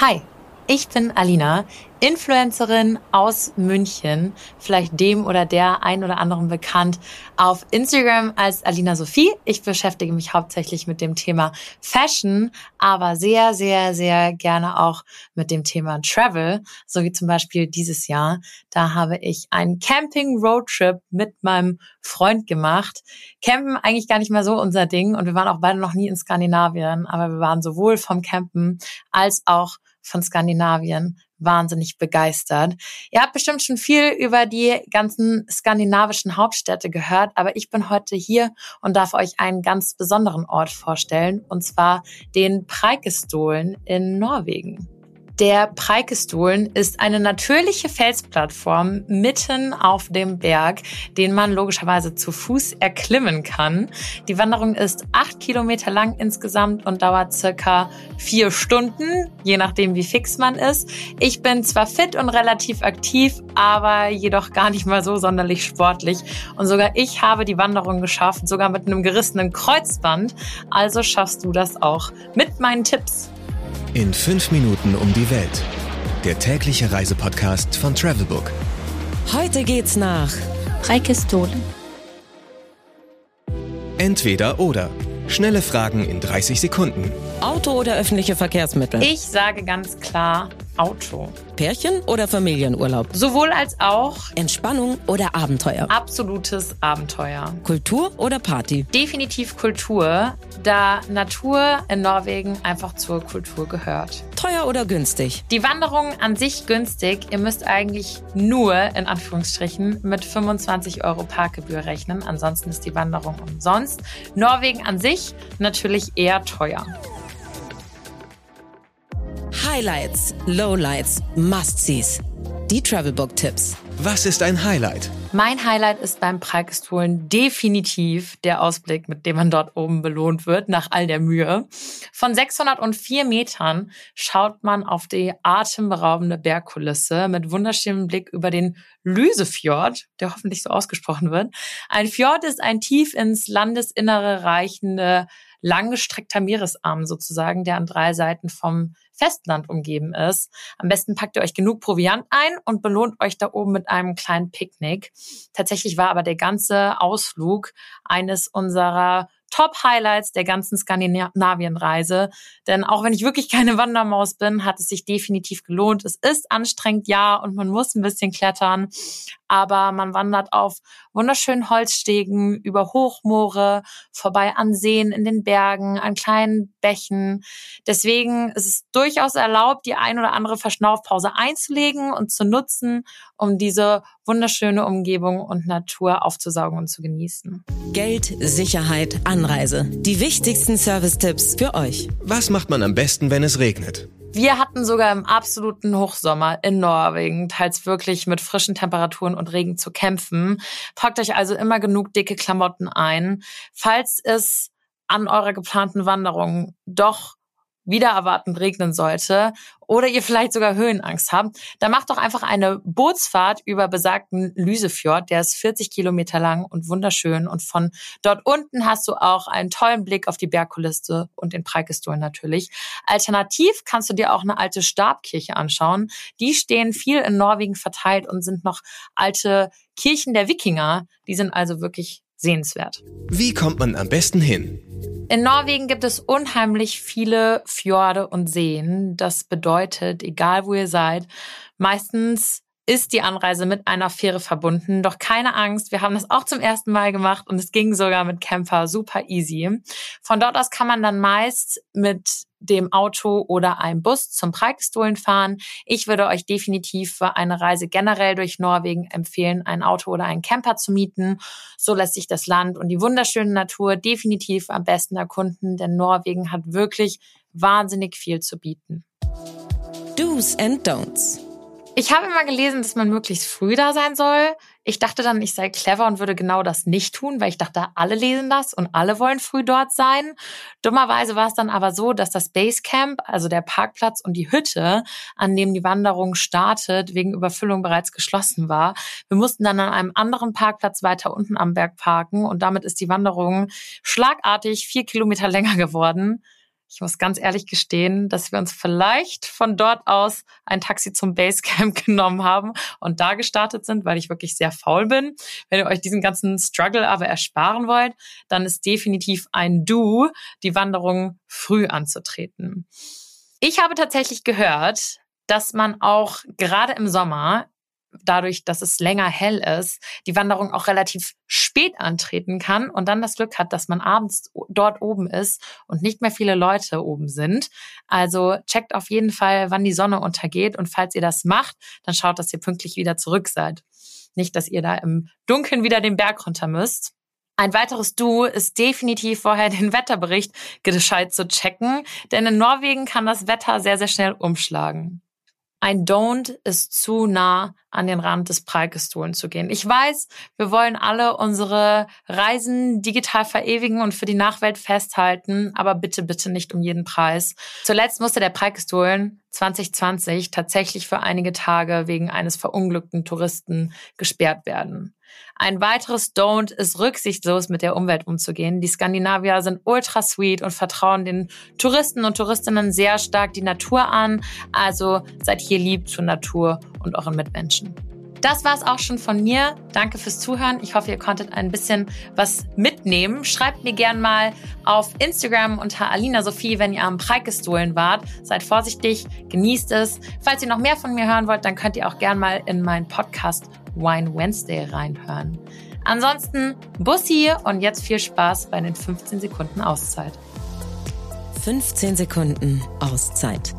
Hi, ich bin Alina, Influencerin aus München, vielleicht dem oder der ein oder anderen bekannt auf Instagram als Alina Sophie. Ich beschäftige mich hauptsächlich mit dem Thema Fashion, aber sehr, sehr, sehr gerne auch mit dem Thema Travel, so wie zum Beispiel dieses Jahr. Da habe ich einen Camping-Roadtrip mit meinem Freund gemacht. Campen eigentlich gar nicht mehr so unser Ding und wir waren auch beide noch nie in Skandinavien, aber wir waren sowohl vom Campen als auch von Skandinavien wahnsinnig begeistert. Ihr habt bestimmt schon viel über die ganzen skandinavischen Hauptstädte gehört, aber ich bin heute hier und darf euch einen ganz besonderen Ort vorstellen, und zwar den Preikestolen in Norwegen. Der Preikestolen ist eine natürliche Felsplattform mitten auf dem Berg, den man logischerweise zu Fuß erklimmen kann. Die Wanderung ist acht Kilometer lang insgesamt und dauert circa vier Stunden, je nachdem wie fix man ist. Ich bin zwar fit und relativ aktiv, aber jedoch gar nicht mal so sonderlich sportlich. Und sogar ich habe die Wanderung geschafft, sogar mit einem gerissenen Kreuzband. Also schaffst du das auch mit meinen Tipps. In fünf Minuten um die Welt. Der tägliche Reisepodcast von Travelbook. Heute geht's nach Preikestolen. Entweder oder. Schnelle Fragen in 30 Sekunden. Auto oder öffentliche Verkehrsmittel? Ich sage ganz klar Auto. Pärchen oder Familienurlaub? Sowohl als auch Entspannung oder Abenteuer? absolutes Abenteuer. Kultur oder Party? Definitiv Kultur, da Natur in Norwegen einfach zur Kultur gehört. Teuer oder günstig? Die Wanderung an sich günstig. Ihr müsst eigentlich nur in Anführungsstrichen mit 25 Euro Parkgebühr rechnen. Ansonsten ist die Wanderung umsonst. Norwegen an sich natürlich eher teuer. Highlights, Lowlights, Must-Sees. Die Travelbook-Tipps. Was ist ein Highlight? Mein Highlight ist beim Preikestolen definitiv der Ausblick, mit dem man dort oben belohnt wird, nach all der Mühe. Von 604 Metern schaut man auf die atemberaubende Bergkulisse mit wunderschönem Blick über den Lysefjord, der hoffentlich so ausgesprochen wird. Ein Fjord ist ein tief ins Landesinnere reichende, langgestreckter Meeresarm sozusagen, der an drei Seiten vom Festland umgeben ist. Am besten packt ihr euch genug Proviant ein und belohnt euch da oben mit einem kleinen Picknick. Tatsächlich war aber der ganze Ausflug eines unserer Top-Highlights der ganzen Skandinavienreise. Denn auch wenn ich wirklich keine Wandermaus bin, hat es sich definitiv gelohnt. Es ist anstrengend, ja, und man muss ein bisschen klettern. Aber man wandert auf wunderschönen Holzstegen über Hochmoore, vorbei an Seen in den Bergen, an kleinen Bächen. Deswegen ist es durchaus erlaubt, die ein oder andere Verschnaufpause einzulegen und zu nutzen, um diese wunderschöne Umgebung und Natur aufzusaugen und zu genießen. Geld, Sicherheit, Anreise. Die wichtigsten Service-Tipps für euch. Was macht man am besten, wenn es regnet? Wir hatten sogar im absoluten Hochsommer in Norwegen teils wirklich mit frischen Temperaturen und Regen zu kämpfen. Packt euch also immer genug dicke Klamotten ein. Falls es an eurer geplanten Wanderung doch wieder erwartend regnen sollte oder ihr vielleicht sogar Höhenangst habt, dann macht doch einfach eine Bootsfahrt über besagten Lysefjord. Der ist 40 Kilometer lang und wunderschön. Und von dort unten hast du auch einen tollen Blick auf die Bergkulisse und den Preikestolen natürlich. Alternativ kannst du dir auch eine alte Stabkirche anschauen. Die stehen viel in Norwegen verteilt und sind noch alte Kirchen der Wikinger. Die sind also wirklich sehenswert. Wie kommt man am besten hin? In Norwegen gibt es unheimlich viele Fjorde und Seen. Das bedeutet, egal wo ihr seid, meistens ist die Anreise mit einer Fähre verbunden. Doch keine Angst, wir haben das auch zum ersten Mal gemacht und es ging sogar mit Camper super easy. Von dort aus kann man dann meist mit dem Auto oder einem Bus zum Preikestolen fahren. Ich würde euch definitiv für eine Reise generell durch Norwegen empfehlen, ein Auto oder einen Camper zu mieten. So lässt sich das Land und die wunderschöne Natur definitiv am besten erkunden, denn Norwegen hat wirklich wahnsinnig viel zu bieten. Do's and Don'ts. Ich habe immer gelesen, dass man möglichst früh da sein soll. Ich dachte dann, ich sei clever und würde genau das nicht tun, weil ich dachte, alle lesen das und alle wollen früh dort sein. Dummerweise war es dann aber so, dass das Basecamp, also der Parkplatz und die Hütte, an dem die Wanderung startet, wegen Überfüllung bereits geschlossen war. Wir mussten dann an einem anderen Parkplatz weiter unten am Berg parken und damit ist die Wanderung schlagartig vier Kilometer länger geworden. Ich muss ganz ehrlich gestehen, dass wir uns vielleicht von dort aus ein Taxi zum Basecamp genommen haben und da gestartet sind, weil ich wirklich sehr faul bin. Wenn ihr euch diesen ganzen Struggle aber ersparen wollt, dann ist definitiv ein Du, die Wanderung früh anzutreten. Ich habe tatsächlich gehört, dass man auch gerade im Sommer dadurch, dass es länger hell ist, die Wanderung auch relativ spät antreten kann und dann das Glück hat, dass man abends dort oben ist und nicht mehr viele Leute oben sind. Also checkt auf jeden Fall, wann die Sonne untergeht und falls ihr das macht, dann schaut, dass ihr pünktlich wieder zurück seid. Nicht, dass ihr da im Dunkeln wieder den Berg runter müsst. Ein weiteres Du ist definitiv vorher den Wetterbericht gescheit zu checken, denn in Norwegen kann das Wetter sehr, sehr schnell umschlagen ein Don't ist zu nah an den Rand des Preikestolen zu gehen. Ich weiß, wir wollen alle unsere Reisen digital verewigen und für die Nachwelt festhalten, aber bitte, bitte nicht um jeden Preis. Zuletzt musste der Preikestolen 2020 tatsächlich für einige Tage wegen eines verunglückten Touristen gesperrt werden. Ein weiteres Don't ist rücksichtslos mit der Umwelt umzugehen. Die Skandinavier sind ultra sweet und vertrauen den Touristen und Touristinnen sehr stark die Natur an. Also seid hier lieb zur Natur und euren Mitmenschen. Das war es auch schon von mir. Danke fürs Zuhören. Ich hoffe, ihr konntet ein bisschen was mitnehmen. Schreibt mir gern mal auf Instagram unter Alina Sophie, wenn ihr am Preikestolen wart. Seid vorsichtig, genießt es. Falls ihr noch mehr von mir hören wollt, dann könnt ihr auch gern mal in meinen Podcast Wine Wednesday reinhören. Ansonsten Bussi und jetzt viel Spaß bei den 15 Sekunden Auszeit. 15 Sekunden Auszeit